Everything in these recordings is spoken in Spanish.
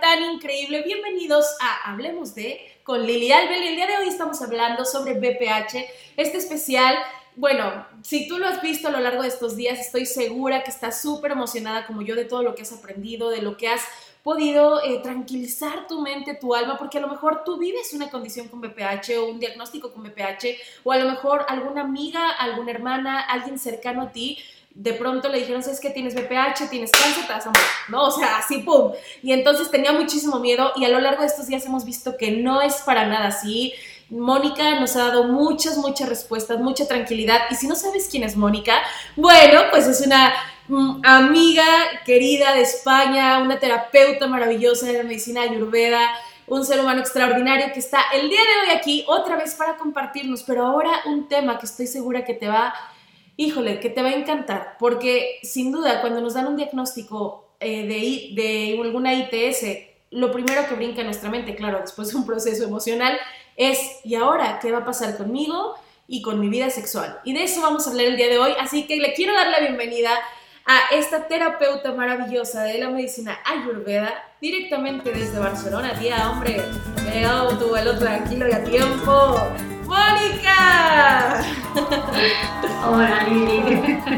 tan increíble. Bienvenidos a Hablemos de con Lili Albel. El día de hoy estamos hablando sobre BPH. Este especial, bueno, si tú lo has visto a lo largo de estos días, estoy segura que estás súper emocionada como yo de todo lo que has aprendido, de lo que has podido eh, tranquilizar tu mente, tu alma, porque a lo mejor tú vives una condición con BPH o un diagnóstico con BPH, o a lo mejor alguna amiga, alguna hermana, alguien cercano a ti de pronto le dijeron, ¿sabes qué? Tienes BPH, tienes cáncer, te vas a ¿no? O sea, así, ¡pum! Y entonces tenía muchísimo miedo y a lo largo de estos días hemos visto que no es para nada así. Mónica nos ha dado muchas, muchas respuestas, mucha tranquilidad. Y si no sabes quién es Mónica, bueno, pues es una mm, amiga querida de España, una terapeuta maravillosa de la medicina ayurveda, un ser humano extraordinario que está el día de hoy aquí otra vez para compartirnos, pero ahora un tema que estoy segura que te va híjole, que te va a encantar, porque sin duda cuando nos dan un diagnóstico eh, de, de alguna ITS, lo primero que brinca en nuestra mente, claro, después de un proceso emocional, es, ¿y ahora qué va a pasar conmigo y con mi vida sexual? Y de eso vamos a hablar el día de hoy, así que le quiero dar la bienvenida a esta terapeuta maravillosa de la medicina ayurveda, directamente desde Barcelona. Tía, hombre, llegado tu vuelo tranquilo y a tiempo. ¡Mónica! Hola, Lili.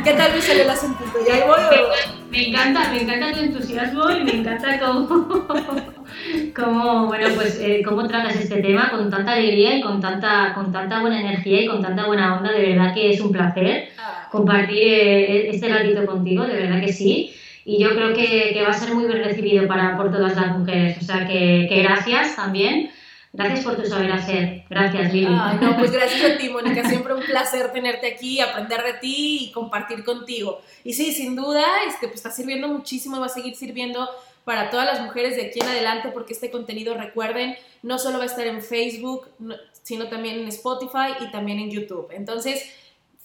¿Qué tal me salió el acentito? ¿Ya voy o...? Me encanta, me encanta tu entusiasmo y me encanta cómo, cómo bueno, pues, eh, cómo tratas este tema con tanta alegría y con tanta, con tanta buena energía y con tanta buena onda. De verdad que es un placer ah. compartir eh, este ratito contigo, de verdad que sí. Y yo creo que, que va a ser muy bien recibido para, por todas las mujeres. O sea que, que gracias también Gracias por tu saber hacer. Gracias, Lili. no, pues gracias a ti, Mónica. Siempre un placer tenerte aquí, aprender de ti y compartir contigo. Y sí, sin duda, este, pues está sirviendo muchísimo y va a seguir sirviendo para todas las mujeres de aquí en adelante, porque este contenido, recuerden, no solo va a estar en Facebook, sino también en Spotify y también en YouTube. Entonces,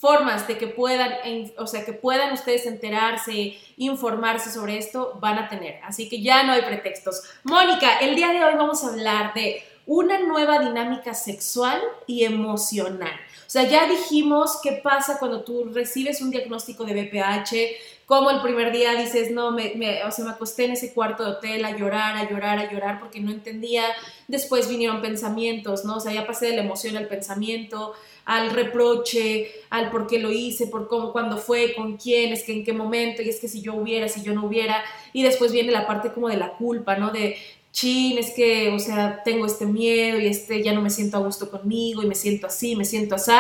formas de que puedan, o sea, que puedan ustedes enterarse, informarse sobre esto, van a tener. Así que ya no hay pretextos. Mónica, el día de hoy vamos a hablar de una nueva dinámica sexual y emocional. O sea, ya dijimos qué pasa cuando tú recibes un diagnóstico de BPH, como el primer día dices, no, me, me, o sea, me acosté en ese cuarto de hotel a llorar, a llorar, a llorar porque no entendía. Después vinieron pensamientos, ¿no? O sea, ya pasé de la emoción al pensamiento, al reproche, al por qué lo hice, por cómo, cuándo fue, con quién, es que en qué momento, y es que si yo hubiera, si yo no hubiera. Y después viene la parte como de la culpa, ¿no? De, chin, es que, o sea, tengo este miedo y este ya no me siento a gusto conmigo y me siento así, me siento así.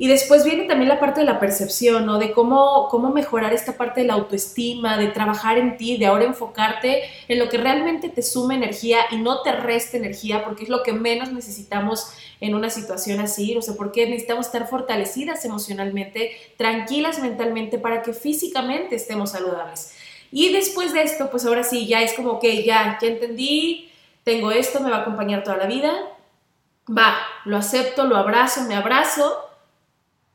Y después viene también la parte de la percepción, ¿no? De cómo, cómo mejorar esta parte de la autoestima, de trabajar en ti, de ahora enfocarte en lo que realmente te suma energía y no te reste energía, porque es lo que menos necesitamos en una situación así, o sea, porque necesitamos estar fortalecidas emocionalmente, tranquilas mentalmente, para que físicamente estemos saludables. Y después de esto, pues ahora sí, ya es como que ya, ya entendí, tengo esto, me va a acompañar toda la vida, va, lo acepto, lo abrazo, me abrazo,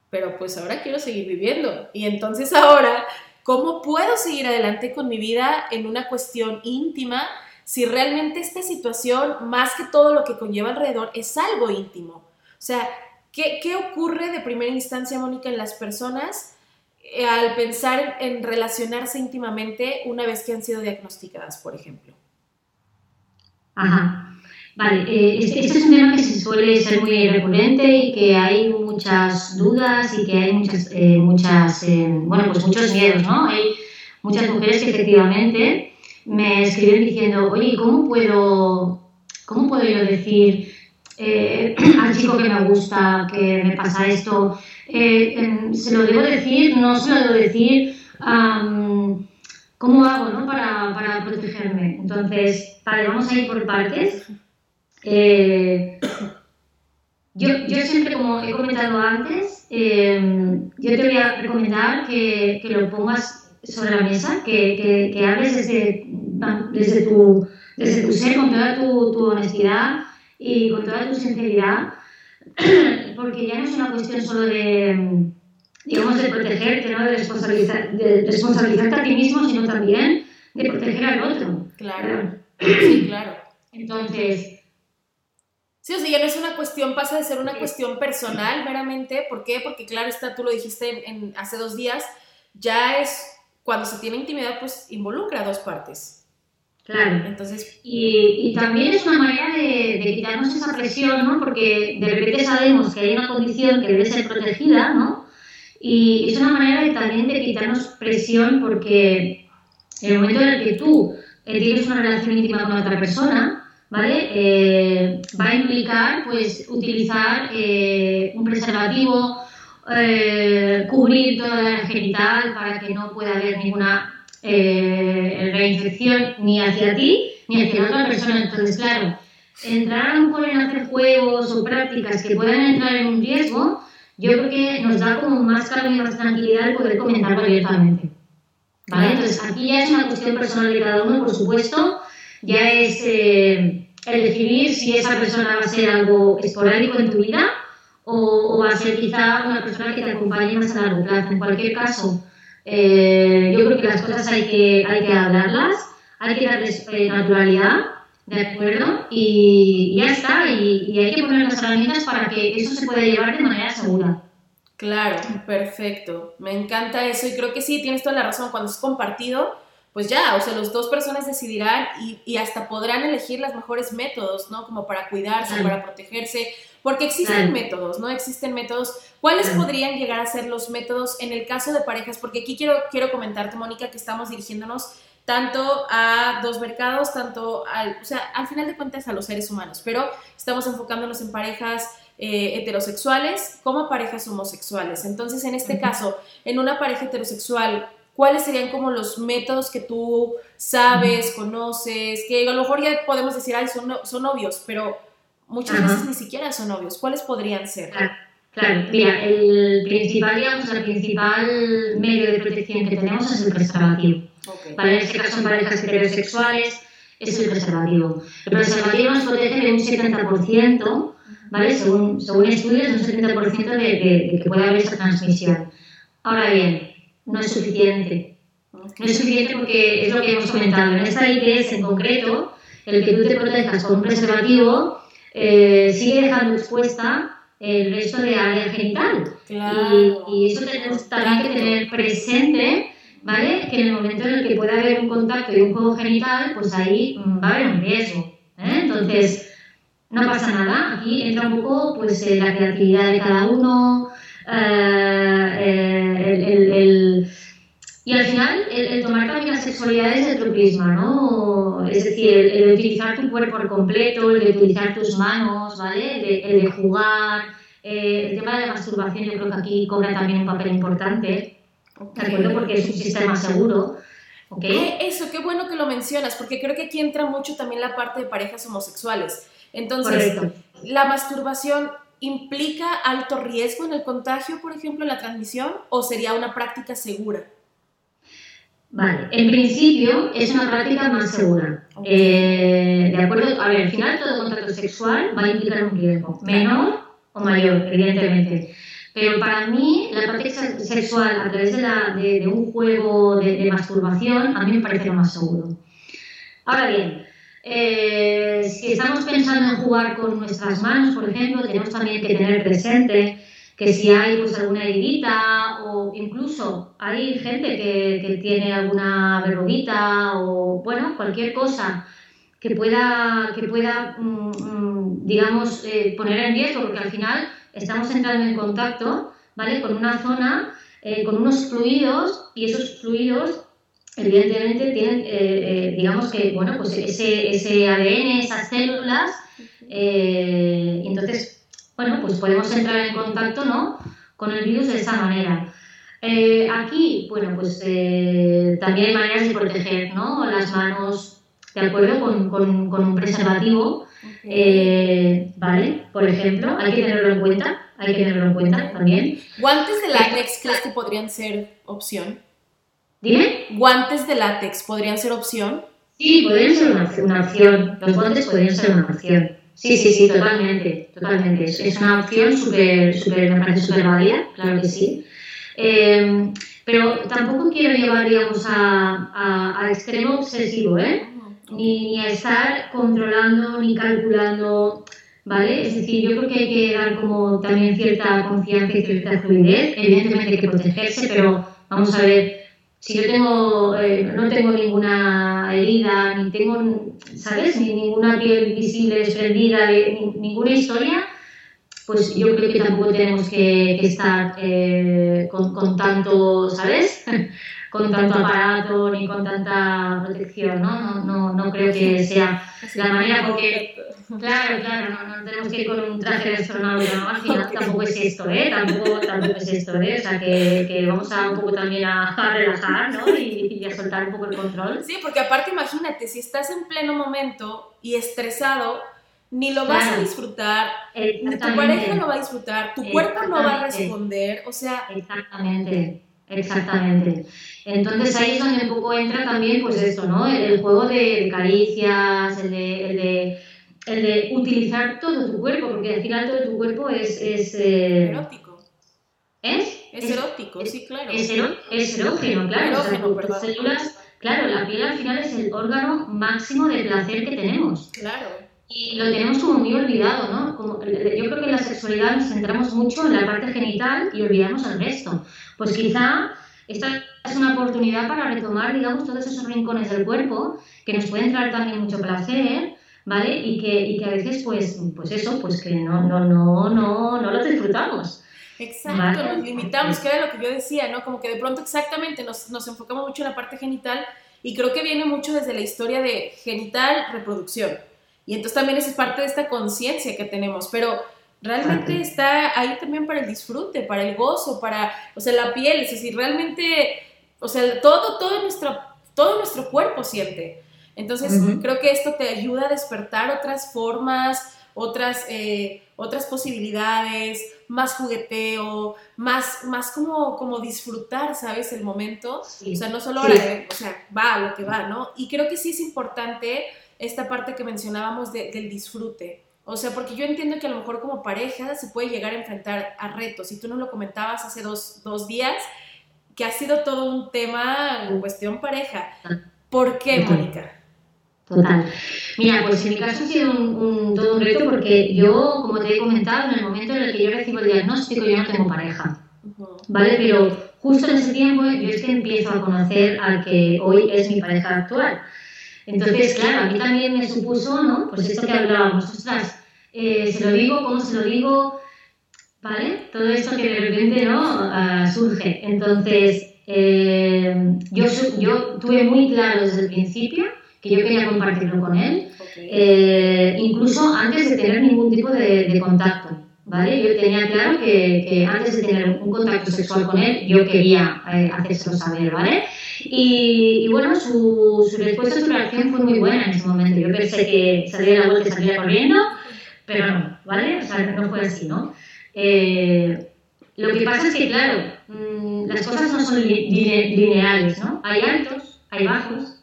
pero pues ahora quiero seguir viviendo. Y entonces ahora, ¿cómo puedo seguir adelante con mi vida en una cuestión íntima si realmente esta situación, más que todo lo que conlleva alrededor, es algo íntimo? O sea, ¿qué, qué ocurre de primera instancia, Mónica, en las personas? Eh, al pensar en relacionarse íntimamente una vez que han sido diagnosticadas, por ejemplo. Ajá. Vale, eh, este, este, es un tema que se suele ser muy recurrente y que hay muchas dudas y que hay muchas, eh, bueno, pues muchos miedos, ¿no? Hay muchas mujeres que efectivamente me escriben diciendo, oye, ¿cómo puedo, cómo puedo yo decir al chico que me gusta que me pasa esto? Eh, se lo debo decir, no se lo debo decir, ¿cómo hago ¿no? para, para, protegerme? Entonces, vale, vamos a ir por partes. Eh, yo, yo, siempre, como he comentado antes, em, yo te voy a recomendar que, que, lo pongas sobre la mesa, que, que, que hables desde, desde, tu, desde tu ser con toda tu, tu honestidad y con toda tu sinceridad porque ya no es una cuestión solo de, digamos, de protegerte, ¿no? de, responsabilizar, de responsabilizarte a ti mismo, sino también de proteger al otro. Claro, sí, claro. Entonces... Sí, o sea, ya no es una cuestión, pasa de ser una cuestión personal meramente. ¿Por qué? Porque claro, está, tú lo dijiste en, hace dos días, ya es, cuando se tiene intimidad, pues involucra a dos partes. Claro. Entonces, y, y, también es una manera de, de, quitarnos esa presión, ¿no? Porque de repente sabemos que hay una condición que debe ser protegida, ¿no? Y es una manera de, también de quitarnos presión porque en el momento en el que tú eh, tienes una relación íntima con otra persona, ¿vale? Eh, va a implicar, pues, utilizar eh, un preservativo, cubrir toda la genital para que no pueda haber ninguna eh, reinfección ni hacia ti ni hacia otra persona. Entonces, claro, entrar a lo mejor en hacer juegos o prácticas que puedan entrar en un riesgo, yo creo que nos da como más calma y más tranquilidad el poder comentarlo abiertamente. ¿Vale? Entonces, aquí ya es una cuestión personal de cada uno, por supuesto, ya es eh, el decidir si esa persona va a ser algo esporádico en tu vida o, o va a ser quizá una persona que te acompañe más a largo plazo. En cualquier caso, eh, yo creo que las cosas hay que, hay que hablarlas, hay que darles eh, naturalidad, ¿de acuerdo? Y ya está, y, hay que poner las herramientas para que eso se pueda llevar de manera segura. Claro, perfecto. Me encanta eso y creo que sí, tienes toda la razón. Cuando es compartido, pues ya, o sea, las dos personas decidirán y, y, hasta podrán elegir los mejores métodos, ¿no? Como para cuidarse, para protegerse, porque existen métodos, ¿no? Existen métodos. ¿Cuáles podrían llegar a ser los métodos en el caso de parejas? Porque aquí quiero, quiero comentarte, Mónica, que estamos dirigiéndonos tanto a dos mercados, tanto al, o sea, al final de cuentas a los seres humanos, pero estamos enfocándonos en parejas eh, heterosexuales como parejas homosexuales. Entonces, en este caso, en una pareja heterosexual, ¿cuáles serían como los métodos que tú sabes, conoces, que a lo mejor ya podemos decir, ay, son, son obvios, pero muchas veces ni siquiera son obvios. ¿Cuáles podrían ser? Claro, mira, el principal, digamos, el principal medio de protección que tenemos es el preservativo. Para en este caso, en parejas heterosexuales, es el preservativo. El preservativo nos protege de un 70%, ¿vale? Según, según estudios, un 70% de, de, que puede haber esa transmisión. Ahora bien, no es suficiente. No es suficiente porque es lo que hemos comentado. En esta ITS en concreto, el que tú te protejas con un preservativo eh, sigue dejando expuesta el resto de área genital. Y, eso tenemos también que tener presente, ¿vale? Que en el momento en el que pueda haber un contacto y un juego genital, pues ahí va a haber un riesgo. ¿eh? Entonces, no pasa nada. Aquí entra un poco pues, la creatividad de cada uno, eh, el y al final, el, tomar también la sexualidad es el prisma, ¿no? Es decir, el, utilizar tu cuerpo por completo, el de utilizar tus manos, ¿vale? El de, jugar. Eh, el tema de la masturbación yo creo que aquí cobra también un papel importante, ¿de acuerdo? Porque es un sistema seguro. ¿okay? Eso, qué bueno que lo mencionas, porque creo que aquí entra mucho también la parte de parejas homosexuales. Entonces, la masturbación implica alto riesgo en el contagio, por ejemplo, en la transmisión, o sería una práctica segura? Vale, en principio es una práctica más segura. Eh, de acuerdo, a ver, al final todo contacto sexual va a implicar un riesgo, menor o mayor, evidentemente. Pero para mí, la práctica sexual a través de, un juego de, masturbación, a mí me parece lo más seguro. Ahora bien, eh, si estamos pensando en jugar con nuestras manos, por ejemplo, tenemos también que tener presente que si hay pues alguna heridita o incluso hay gente que, que tiene alguna verruguita o bueno, cualquier cosa que pueda, que pueda mm, mm, digamos, eh, poner en riesgo, porque al final estamos entrando en contacto, ¿vale? Con una zona, eh, con unos fluidos y esos fluidos evidentemente tienen, eh, digamos que, bueno, pues ese, ese ADN, esas células, entonces bueno, pues podemos entrar en contacto ¿no? con el virus de esa manera. Eh, aquí, bueno, pues eh, también hay maneras de proteger ¿no? las manos, de acuerdo con, con, un preservativo, eh, ¿vale? Por ejemplo, hay que tenerlo en cuenta, hay que tenerlo en cuenta también. ¿Guantes de látex crees que podrían ser opción? ¿Dime? ¿Guantes de látex podrían ser opción? Sí, podrían ser una, una opción, los guantes podrían ser una opción. Sí, sí, sí, totalmente, totalmente. Es una opción súper, súper, me parece súper válida, claro que sí. Em, pero tampoco quiero llevar, digamos, a, a, extremo obsesivo, ¿eh? Ni, a estar controlando ni calculando, ¿vale? Es decir, yo creo que hay que dar como también cierta confianza y cierta fluidez. Evidentemente hay que protegerse, pero vamos a ver, si yo tengo, eh, no tengo ninguna herida, ni tengo, ¿sabes? Ni ninguna piel visible desprendida, ni, ninguna historia, pues yo creo que tampoco tenemos que, estar eh, con, con, tanto, ¿sabes? con tanto aparato ni con tanta protección, ¿no? No, no, no creo que sea la manera porque, claro, claro, no, no tenemos que ir con un traje de astronauta, ¿no? Al final tampoco es esto, ¿eh? Tampoco, tampoco es esto, ¿eh? O sea, que, que vamos a un poco también a, relajar, ¿no? Y, y, a soltar un poco el control. Sí, porque aparte imagínate, si estás en pleno momento y estresado, ni lo vas a disfrutar, ni tu pareja lo va a disfrutar, tu cuerpo no va a responder, o sea... Exactamente. Exactamente. Entonces ahí es donde un poco entra también, pues esto, ¿no? El, juego de, caricias, el de, el, de, el de, utilizar todo tu cuerpo, porque al final todo tu cuerpo es... es eh... Erótico. ¿Es? Es, erótico, sí, claro. Es, es erógeno, claro. Erógeno, células, claro, la piel al final es el órgano máximo de placer que tenemos. Claro. Y lo tenemos como muy olvidado, ¿no? Como, yo creo que en la sexualidad nos centramos mucho en la parte genital y olvidamos el resto. Pues quizá esta es una oportunidad para retomar, digamos, todos esos rincones del cuerpo que nos pueden traer también mucho placer, ¿vale? Y que, y que a veces, pues, pues eso, pues que no, no, no, no, no lo disfrutamos. Exacto, nos limitamos, que era lo que yo decía, ¿no? Como que de pronto exactamente nos, nos enfocamos mucho en la parte genital y creo que viene mucho desde la historia de genital, reproducción. Y entonces también es parte de esta conciencia que tenemos, pero realmente está ahí también para el disfrute, para el gozo, para, o sea, la piel, es decir, realmente, o sea, todo, todo nuestro, todo nuestro cuerpo siente. Entonces, creo que esto te ayuda a despertar otras formas, otras, eh, otras posibilidades, más jugueteo, más, más como, como disfrutar, ¿sabes? El momento. O sea, no solo, o sea, va lo que va, ¿no? Y creo que sí es importante esta parte que mencionábamos del disfrute. O sea, porque yo entiendo que a lo mejor como pareja se puede llegar a enfrentar a retos. Y tú nos lo comentabas hace dos, dos días, que ha sido todo un tema en cuestión pareja. ¿Por qué, Mónica? Total. Mira, pues en mi caso ha sido un, todo un reto porque yo, como te he comentado, en el momento en el que yo recibo el diagnóstico, yo no tengo pareja. ¿Vale? Pero justo en ese tiempo yo es que empiezo a conocer al que hoy es mi pareja actual. Entonces, claro, a mí también me supuso, ¿no? Pues esto que hablábamos, ostras, eh, se lo digo, ¿cómo se lo digo? ¿Vale? Todo esto que de repente, ¿no? Ah, surge. Entonces, eh, yo, yo tuve muy claro desde el principio que yo quería compartirlo con él, eh, incluso antes de tener ningún tipo de, contacto. ¿Vale? Yo tenía claro que, que, antes de tener un contacto sexual con él, yo quería hacérselo saber, ¿vale? Y, bueno, su, su, respuesta, su reacción fue muy buena en ese momento. Yo pensé que salía la vuelta y salía corriendo, pero no, ¿vale? O sea, no fue así, ¿no? Eh, lo que pasa es que, claro, mm, las cosas no son lineales, ¿no? Hay altos, hay bajos,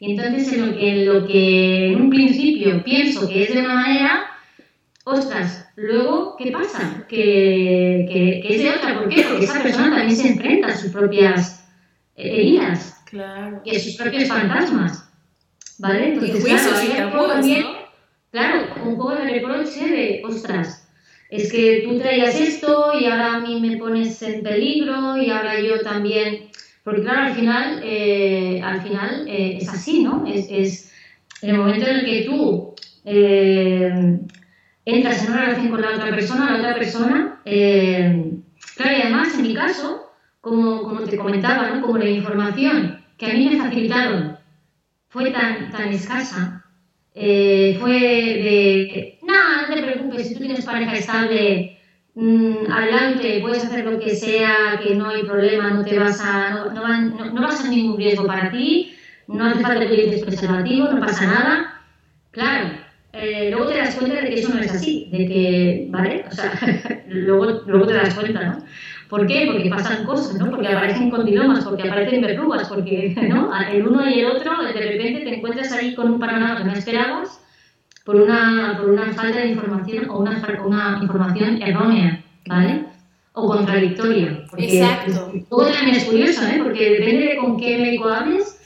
y entonces en lo, que, en lo que en un principio pienso que es de una manera, ostras, luego, ¿qué pasa? Que, que, que es de otra. ¿Por qué? Porque esa persona también se enfrenta a sus propias heridas claro. y a sus propios fantasmas. ¿Vale? Entonces, claro, también, claro, un poco de reproche de, ostras, es que tú traías esto y ahora a mí me pones en peligro y ahora yo también. Porque claro, al final, eh, al final eh, es así, ¿no? Es, es, en el momento en el que tú eh, entras en una relación con la otra persona, la otra persona, claro, y además en mi caso, como, como te comentaba, ¿no? como la información que a mí me facilitaron fue tan, tan escasa, eh, fue de, no, no te preocupes, si tú tienes pareja estable, mmm, adelante, puedes hacer lo que sea, que no hay problema, no te vas a, no, no, no, vas a ningún riesgo para ti, no hace falta que utilices preservativo, no pasa nada. Claro, eh, luego te das cuenta de que eso no es así, de que, ¿vale? O sea, luego, luego te das cuenta, ¿no? ¿Por qué? Porque pasan cosas, ¿no? Porque aparecen condilomas, porque aparecen verrugas, porque ¿no? el uno y el otro, de repente te encuentras ahí con un panorama que no esperabas por una, por una falta de información o una, una información errónea, ¿vale? O contradictoria. Porque Exacto. Todo también es curioso, ¿eh? Porque depende de con qué médico hables,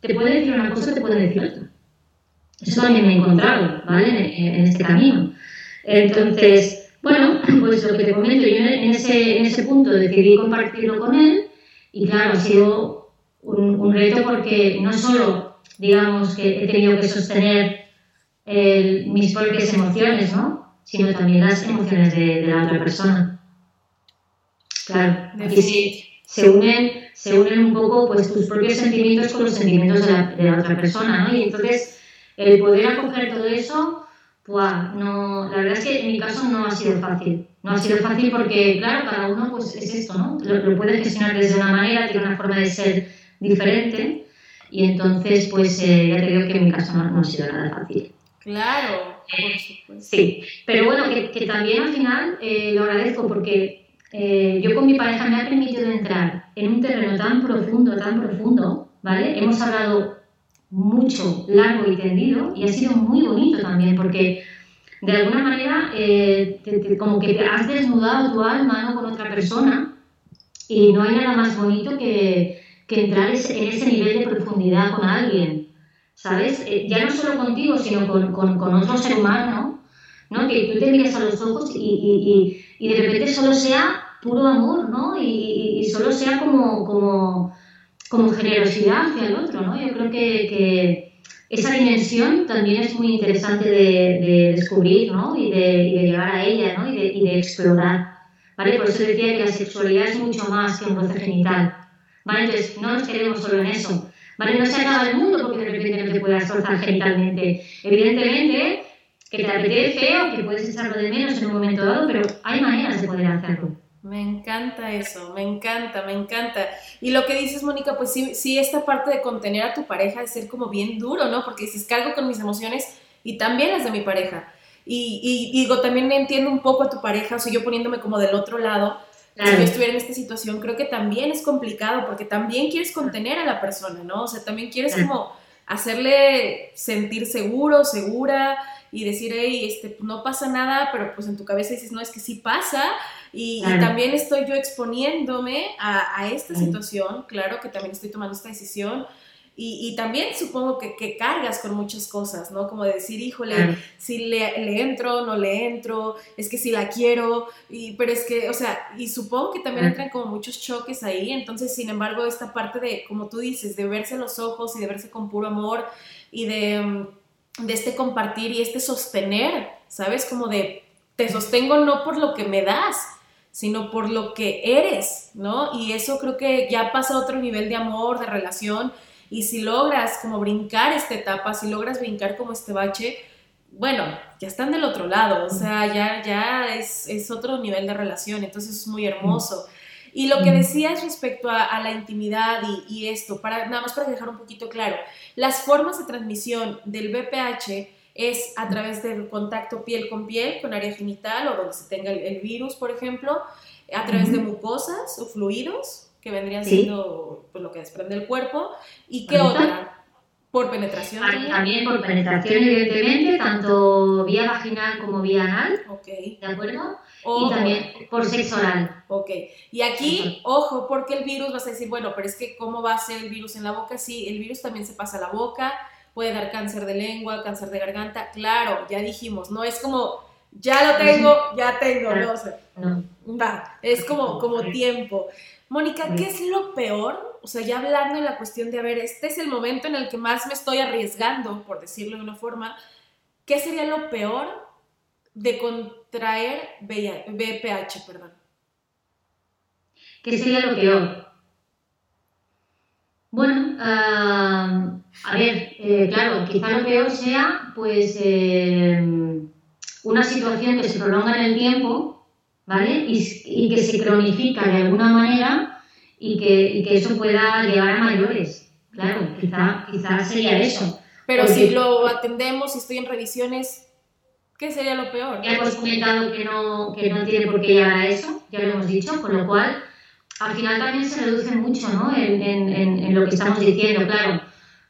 te puede decir una cosa, te puede decir otra. Eso también me he encontrado, ¿vale? En, en este camino. Entonces, bueno, pues lo que te comento, yo en ese, en ese punto decidí compartirlo con él y claro, ha sido un, un reto porque no solo, digamos, que he tenido que sostener el, mis propias emociones, ¿no? Sino también las emociones de, de la otra persona. Claro, aquí sí se unen, se unen un poco pues tus propios sentimientos con los sentimientos de la, de la otra persona, ¿no? Y entonces el poder acoger todo eso, no, la verdad es que en mi caso no ha sido fácil. No ha sido fácil porque, claro, cada uno pues es esto, ¿no? Lo, lo puede gestionar desde una manera, tiene una forma de ser diferente y entonces pues eh, ya te digo que en mi caso no, no ha sido nada fácil. Claro, por supuesto. Sí, pero bueno, que, que también al final eh, lo agradezco porque eh, yo con mi pareja me ha permitido entrar en un terreno tan profundo, tan profundo, ¿vale? Hemos hablado mucho, largo y tendido y ha sido muy bonito también porque de alguna manera eh, te, te, como que te has desnudado tu alma ¿no? con otra persona y no hay nada más bonito que, que entrar en ese nivel de profundidad con alguien, ¿sabes? Eh, ya no solo contigo, sino con, con, con otro ser humano, ¿no? Que tú te miras a los ojos y, y, y, y de repente solo sea puro amor, ¿no? Y solo sea como, como, como, generosidad hacia el otro, ¿no? Yo creo que, que esa dimensión también es muy interesante de, de descubrir, ¿no? Y de, y de, llegar a ella, ¿no? Y de, y de explorar, ¿vale? Por eso decía que la sexualidad es mucho más que un goce genital, ¿vale? Entonces, no nos quedemos solo en eso, ¿vale? No se acaba el mundo porque de repente no te puedas forzar genitalmente. Evidentemente, que te apetece o que puedes echarlo de menos en un momento dado, pero hay maneras de poder hacerlo. Me encanta eso, me encanta, me encanta. Y lo que dices, Mónica, pues sí, sí, esta parte de contener a tu pareja de ser como bien duro, ¿no? Porque dices, cargo con mis emociones y también las de mi pareja. Y, y, y digo, también entiendo un poco a tu pareja, o sea, yo poniéndome como del otro lado, claro. si yo estuviera en esta situación, creo que también es complicado porque también quieres contener a la persona, ¿no? O sea, también quieres como hacerle sentir seguro, segura y decir, hey, este, no pasa nada, pero pues en tu cabeza dices, no, es que sí pasa. Y, claro. y también estoy yo exponiéndome a, a esta situación, claro que también estoy tomando esta decisión. Y, y también supongo que, que, cargas con muchas cosas, ¿no? Como de decir, híjole, claro. si le, le, entro, no le entro, es que si la quiero, y, pero es que, o sea, y supongo que también entran como muchos choques ahí, entonces, sin embargo, esta parte de, como tú dices, de verse los ojos y de verse con puro amor y de, mm, de este compartir y este sostener, ¿sabes? Como de, te sostengo no por lo que me das, sino por lo que eres, ¿no? Y eso creo que ya pasa a otro nivel de amor, de relación, y si logras como brincar esta etapa, si logras brincar como este bache, bueno, ya están del otro lado, o sea, ya, ya es, es otro nivel de relación, entonces es muy hermoso. Y lo que decías respecto a, a la intimidad y, y, esto, para, nada más para dejar un poquito claro, las formas de transmisión del BPH es a través del contacto piel con piel, con área genital o donde se tenga el, el virus, por ejemplo, a través de mucosas o fluidos, que vendrían ¿Sí? siendo pues, lo que desprende el cuerpo. ¿Y qué otra? Por penetración. También. también por penetración, evidentemente, tanto vía vaginal como vía anal. Ok. ¿De acuerdo? O, y también por sexo oral. Ok. Y aquí, ojo, porque el virus vas a decir, bueno, pero es que ¿cómo va a ser el virus en la boca? Sí, el virus también se pasa a la boca, puede dar cáncer de lengua, cáncer de garganta. Claro, ya dijimos, no es como, ya lo tengo, ya tengo, no, o sea, no. Va, es como, como tiempo. Mónica, ¿qué es lo peor? O sea, ya hablando en la cuestión de, a ver, este es el momento en el que más me estoy arriesgando, por decirlo de una forma, ¿qué sería lo peor de contraer VPH? Perdón? ¿Qué sería lo peor? Bueno, uh, a ver, eh, claro, quizá lo peor sea, pues, eh, una situación que se prolonga en el tiempo ¿vale? Y, y, que se cronifica de alguna manera y que, y que eso pueda llegar a mayores. Claro, quizá, quizá sería eso. Pero Porque, si lo atendemos, si estoy en revisiones, ¿qué sería lo peor? Ya hemos comentado que no, que no tiene por qué llegar a eso, ya lo hemos dicho, con lo cual al final también se reduce mucho ¿no? en, en, en lo que estamos diciendo, claro.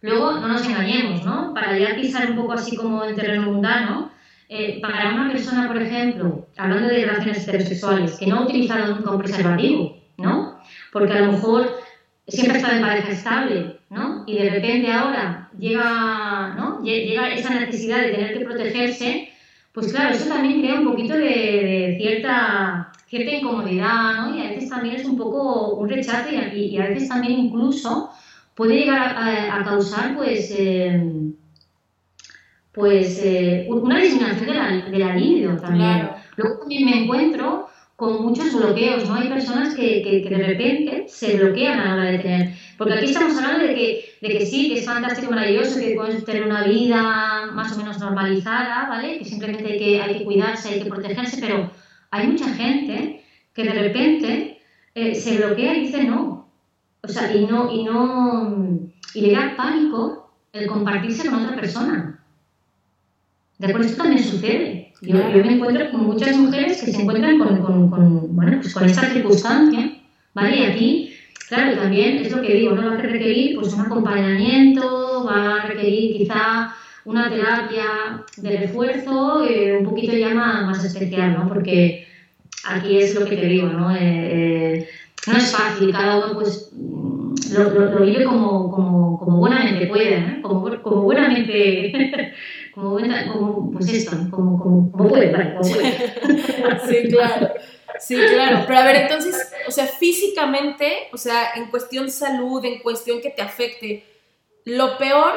Luego, no nos engañemos, ¿no? Para ya pisar un poco así como en terreno mundano, eh, para una persona, por ejemplo, hablando de relaciones heterosexuales, que no ha utilizado nunca un preservativo, ¿no? Porque a lo mejor siempre ha estado en pareja estable, ¿no? Y de repente ahora llega, ¿no? llega esa necesidad de tener que protegerse, pues claro, eso también crea un poquito de, de cierta, cierta incomodidad, ¿no? Y a veces también es un poco un rechazo y, y a veces también incluso puede llegar a, causar pues, em, pues eh, una disminución de la, de la libido también. Luego también me encuentro con muchos bloqueos, ¿no? Hay personas que, que, de repente se bloquean a la hora de tener. Porque aquí estamos hablando de que, de que sí, que es fantástico, maravilloso, que puedes tener una vida más o menos normalizada, ¿vale? Que simplemente hay que, hay que cuidarse, hay que protegerse, pero hay mucha gente que de repente eh, se bloquea y dice no. O sea, y no, y no, y le da pánico el compartirse con otra persona. De acuerdo, esto también sucede. Yo, yo, me encuentro con muchas mujeres que se encuentran con, con, con, bueno, pues con esta circunstancia, ¿vale? Y aquí, claro, también es lo que digo, ¿no? Va a requerir pues un acompañamiento, va a requerir quizá una terapia de refuerzo eh, un poquito ya más, más, especial, ¿no? Porque aquí es lo que te digo, ¿no? Eh, eh, no es fácil, cada uno pues lo, lo, vive como, como, como, buenamente puede, ¿eh? como, como buenamente, como, buena, como pues esto, como, como, como puede, vale, como puede. Sí, claro. Sí, claro. Pero a ver, entonces, o sea, físicamente, o sea, en cuestión salud, en cuestión que te afecte, lo peor,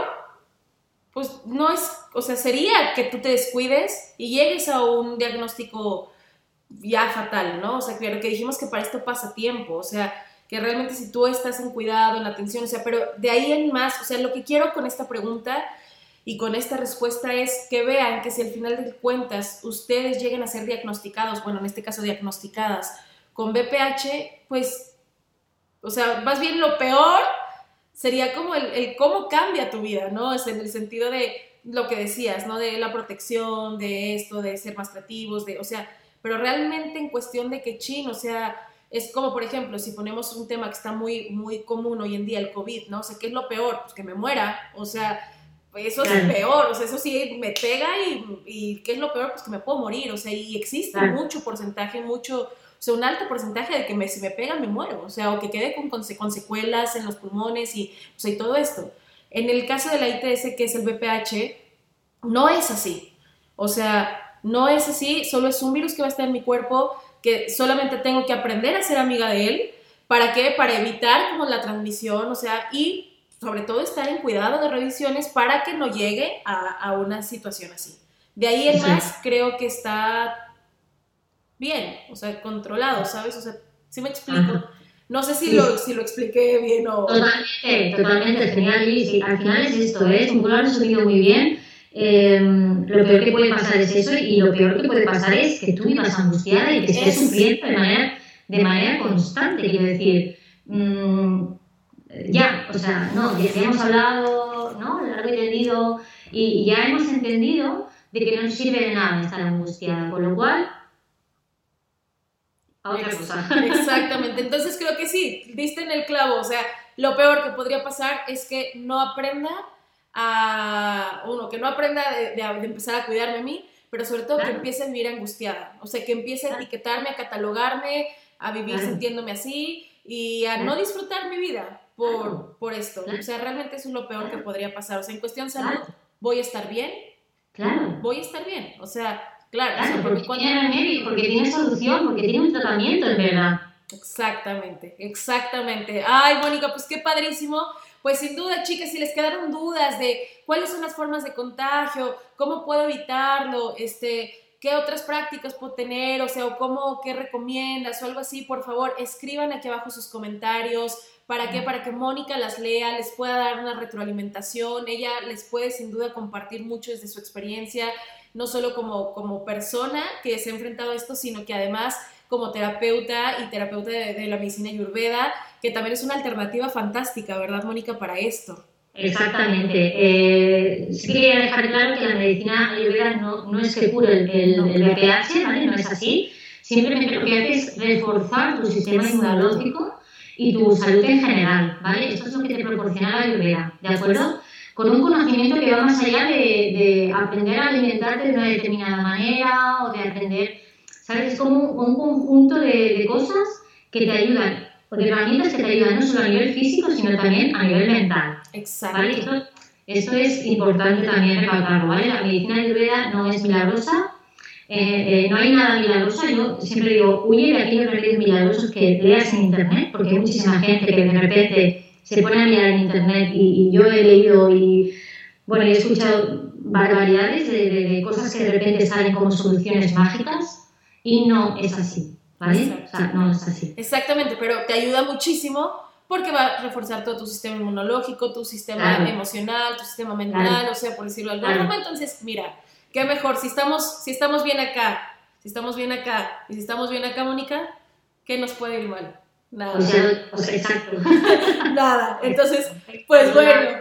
pues no es, o sea, sería que tú te descuides y llegues a un diagnóstico ya fatal, ¿no? O sea, claro que dijimos que para esto pasa tiempo, o sea, que realmente si tú estás en cuidado, en atención, o sea, pero de ahí en más, o sea, lo que quiero con esta pregunta y con esta respuesta es que vean que si al final de cuentas ustedes lleguen a ser diagnosticados, bueno, en este caso diagnosticadas con BPH, pues, o sea, más bien lo peor sería como el, cómo cambia tu vida, ¿no? Es en el sentido de lo que decías, ¿no? De la protección, de esto, de ser más creativos, de, o sea, pero realmente en cuestión de que chin, o sea, es como, por ejemplo, si ponemos un tema que está muy, muy común hoy en día, el COVID, ¿no? O sea, ¿qué es lo peor? Pues que me muera, o sea, eso es peor, o sea, eso sí me pega y, y, ¿qué es lo peor? Pues que me puedo morir, o sea, y existe mucho porcentaje, mucho, o sea, un alto porcentaje de que me, si me pega me muero, o sea, o que quede con, con, secuelas en los pulmones y, o sea, y todo esto. En el caso de la ITS, que es el BPH, no es así, o sea, no es así, solo es un virus que va a estar en mi cuerpo, que solamente tengo que aprender a ser amiga de él. ¿Para qué? Para evitar como la transmisión, o sea, y sobre todo estar en cuidado de revisiones para que no llegue a, una situación así. De ahí en más creo que está bien, o sea, controlado, ¿sabes? O sea, ¿sí me explico? No sé si, lo, si lo expliqué bien o... Totalmente, totalmente, genial, y al final es esto, ¿eh? Tú lo has resumido muy bien Em, lo peor que puede pasar es eso y lo peor que puede pasar es que tú vivas angustiada y que estés sufriendo de manera, de manera constante. Quiero decir, mm, ya, o sea, no, ya, hemos hablado, ¿no? Largo y tendido y, ya hemos entendido de que no nos sirve de nada estar angustiada, con lo cual a otra cosa. Exactamente, entonces creo que sí, viste en el clavo, o sea, lo peor que podría pasar es que no aprenda a uno, que no aprenda de, empezar a cuidarme a mí, pero sobre todo que empiece a vivir angustiada, o sea, que empiece a etiquetarme, a catalogarme, a vivir sintiéndome así y a no disfrutar mi vida por, por esto. O sea, realmente eso es lo peor que podría pasar. O sea, en cuestión salud, voy a estar bien. Claro. Voy a estar bien. O sea, claro. porque, tiene remedio, porque tiene solución, porque tiene un tratamiento, en verdad. Exactamente, exactamente. Ay, Mónica, pues qué padrísimo pues sin duda, chicas, si les quedaron dudas de cuáles son las formas de contagio, cómo puedo evitarlo, este, qué otras prácticas puedo tener, o sea, o cómo, qué recomiendas o algo así, por favor, escriban aquí abajo sus comentarios. ¿Para qué? Para que Mónica las lea, les pueda dar una retroalimentación. Ella les puede sin duda compartir mucho desde su experiencia, no solo como, como persona que se ha enfrentado a esto, sino que además como terapeuta y terapeuta de, la medicina ayurveda, que también es una alternativa fantástica, ¿verdad, Mónica, para esto? Exactamente. Eh, sí quería dejar claro que la medicina ayurveda no, no es que cure el, el, VPH, ¿vale? No es así. Simplemente lo que hace es reforzar tu sistema inmunológico y tu salud en general, ¿vale? Esto es lo que te proporciona la ayurveda, ¿de acuerdo? Con un conocimiento que va más allá de, de aprender a alimentarte de una determinada manera o de aprender ¿Sabes? Es como un conjunto de, cosas que te ayudan, o de herramientas que te ayudan no solo a nivel físico, sino también a nivel mental. Exacto. ¿vale? Esto, es importante también recalcarlo, ¿vale? La medicina ayurveda no es milagrosa, eh, eh, no hay nada milagroso. Yo siempre digo, huye de aquí los remedios milagrosos que leas en internet, porque hay muchísima gente que de repente se pone a mirar en internet y, yo he leído y bueno, he escuchado barbaridades de, cosas que de repente salen como soluciones mágicas y no es así, ¿vale? O sea, no es así. Exactamente, pero te ayuda muchísimo porque va a reforzar todo tu sistema inmunológico, tu sistema emocional, tu sistema mental, o sea, por decirlo de alguna forma. Entonces, mira, qué mejor, si estamos, si estamos bien acá, si estamos bien acá y si estamos bien acá, Mónica, ¿qué nos puede ir mal? Nada. O sea, o sea, exacto. Nada. Entonces, pues bueno,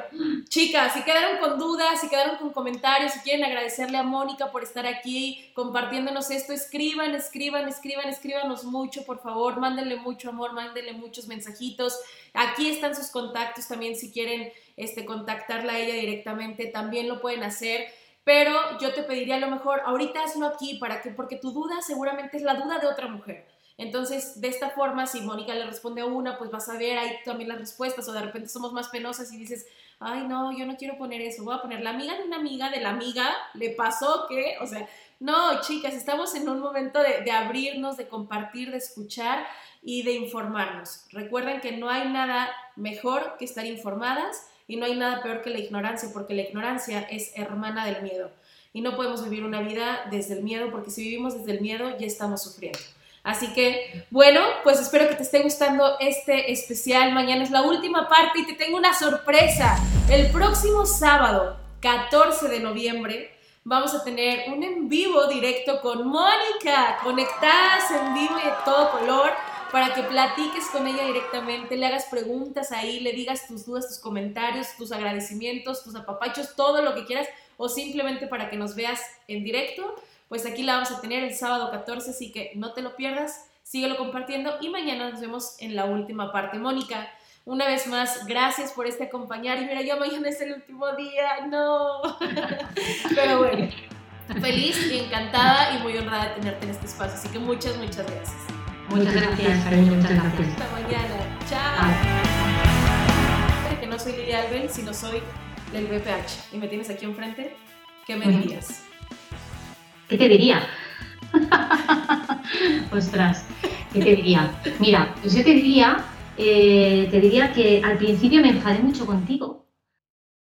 chicas, si quedaron con dudas, si quedaron con comentarios, si quieren agradecerle a Mónica por estar aquí compartiéndonos esto, escriban, escriban, escriban, escríbanos mucho, por favor, mándenle mucho amor, mándenle muchos mensajitos. Aquí están sus contactos también si quieren este, contactarla a ella directamente, también lo pueden hacer. Pero yo te pediría a lo mejor, ahorita hazlo aquí, para que, porque tu duda seguramente es la duda de otra mujer. Entonces, de esta forma, si Mónica le responde a una, pues vas a ver ahí también las respuestas, o de repente somos más penosas y dices, ay, no, yo no quiero poner eso, voy a poner la amiga de una amiga de la amiga, le pasó que, o sea, no, chicas, estamos en un momento de, de abrirnos, de compartir, de escuchar y de informarnos. Recuerden que no hay nada mejor que estar informadas y no hay nada peor que la ignorancia, porque la ignorancia es hermana del miedo. Y no podemos vivir una vida desde el miedo, porque si vivimos desde el miedo ya estamos sufriendo. Así que, bueno, pues espero que te esté gustando este especial. Mañana es la última parte y te tengo una sorpresa. El próximo sábado, 14 de noviembre, vamos a tener un en vivo directo con Mónica, conectadas en vivo y de todo color, para que platiques con ella directamente, le hagas preguntas ahí, le digas tus dudas, tus comentarios, tus agradecimientos, tus apapachos, todo lo que quieras, o simplemente para que nos veas en directo pues aquí la vamos a tener el sábado 14, así que no te lo pierdas, síguelo compartiendo y mañana nos vemos en la última parte. Mónica, una vez más, gracias por este acompañar y mira, ya mañana es el último día, no. Pero bueno, feliz y encantada y muy honrada de tenerte en este espacio, así que muchas, muchas gracias. Muchas gracias, cariño, muchas gracias. Hasta mañana, chao. Que no soy Lidia Albel, sino soy del BPH y me tienes aquí enfrente, ¿qué me dirías? ¿Qué te diría? Ostras, ¿qué te diría? Mira, pues yo te diría, eh, te diría que al principio me enfadé mucho contigo.